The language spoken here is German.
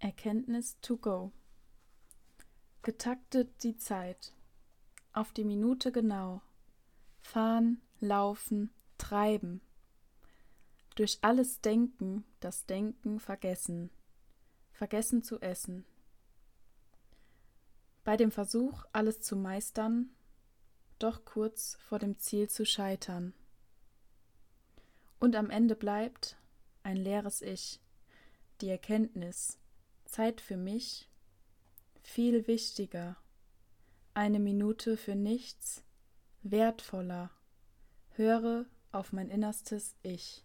Erkenntnis to go. Getaktet die Zeit, auf die Minute genau. Fahren, laufen, treiben. Durch alles Denken, das Denken vergessen. Vergessen zu essen. Bei dem Versuch, alles zu meistern, doch kurz vor dem Ziel zu scheitern. Und am Ende bleibt ein leeres Ich, die Erkenntnis, Zeit für mich viel wichtiger, eine Minute für nichts wertvoller. Höre auf mein innerstes Ich.